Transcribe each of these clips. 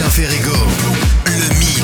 Sébastien Ferrego, le mix.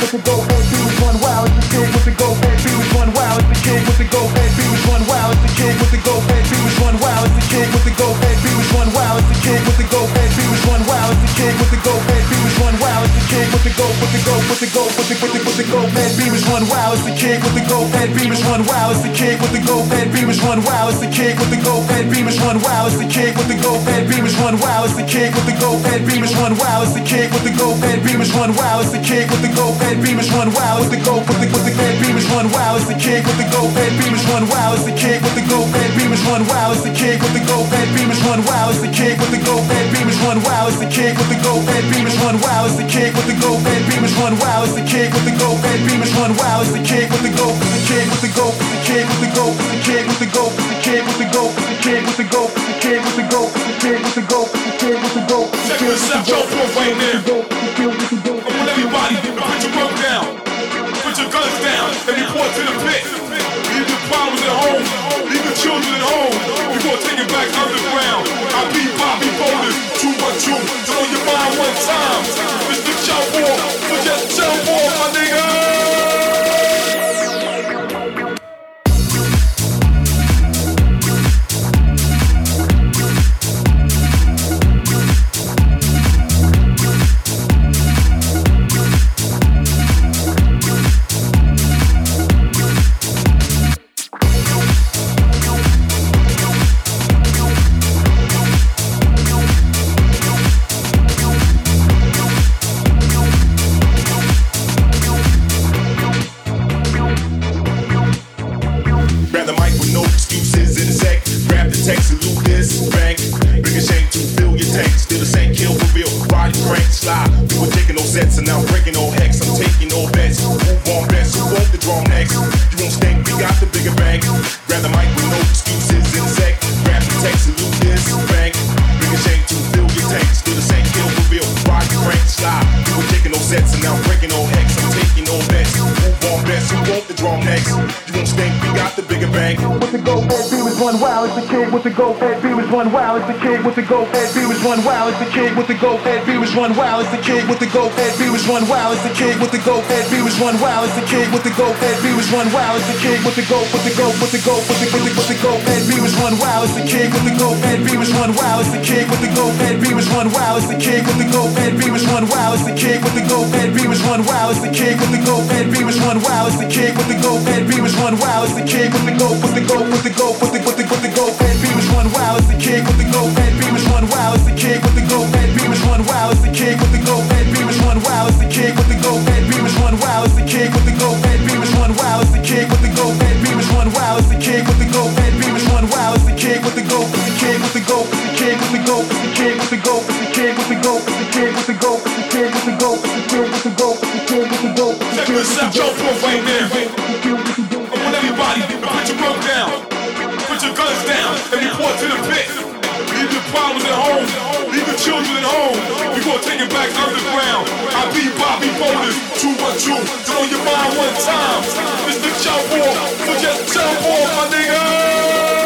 With the gold, head beams, one wild. it's the kid with the gold, head beams, one wild. it's the kid with the gold, head beams, one wild. it's the kid with the gold, head beams, one wild. it's the kid with the gold, head beams, one wild. it's the kid with the gold, head beams, one wild. it's the kid with the gold, head beams, one wow, it's the kid with the go with the gold, with the with the with the gold man beamers run wild. It's the kid with the gold man beamers run wild. It's the kid with the gold man beamers run wild. It's the kid with the gold man beamers run wild. It's the kid with the gold man beamers run wild. It's the kid with the gold man beamers run wild. It's the kid with the gold man beamers run wild. It's the kid with the gold man beamers run wild. It's the gold with the with the man beamers run wild. It's the kid with the gold man beamers run wild. It's the kid with the gold man beamers run wild. It's the kid with the gold man beamers run wild. It's the kid with the gold man beamers run wild. It's the kid with the gold man beamers run wild. It's the kid with the gold man beamers run run wild. It's the kid with the goat. Red beamers run wild. It's the kid with the goat. The kid with the goat. The kid with the goat. The kid with the goat. The kid with the goat. The kid with the goat. The kid with the goat. The kid with the goat. The kid with the gold. Check this out, Joe Flo right there. I want everybody to put your work down, put your guns down, and report to the pit. Leave the problems at home, leave the children at home. Before taking back underground, I beat Bobby Bowden. Too much you, throw your mind one time. Mr. Cowboy more, my nigga. with the goat head beers run wild as the kid with the goat head beers run wild as the kid with the goat head beers run wild as the kid with the goat head beers run wild as the kid with the goat head beers run wild as the kid with the gold. with the gold, with the gold, with the goat with the goat head beers run wild as the kid with the goat head beers run wild as the kid with the goat head beers run wild as the kid with the goat head beers run wild as the kid with the goat head beers run wild as the kid with the goat head beers run wild as the kid with the goat head beers run wild as the kid with the gold. with the gold, with the gold, with the with the with the goat head beers run wild as the kid with the goat kid with the gold head. B was run wild as the kid with the gold head. B was run wild as the kid with the gold head. B was run wild as the kid with the gold head. B was run wild as the kid with the gold head. B was run wild as the kid with the gold with the kid with the gold with the kid with the gold with the kid with the gold with the kid with the gold with the kid with the gold with the kid with the gold with the kid with the gold with the kid with the gold. Check this out, jump off right there. I want everybody put your rope down, put your guns down, and report to the pit. Leave your problems at home, leave the children at home. It back underground. I be Bobby Boulders, two one two. Throw your mind one time. The jump off, so just jump off, my nigga.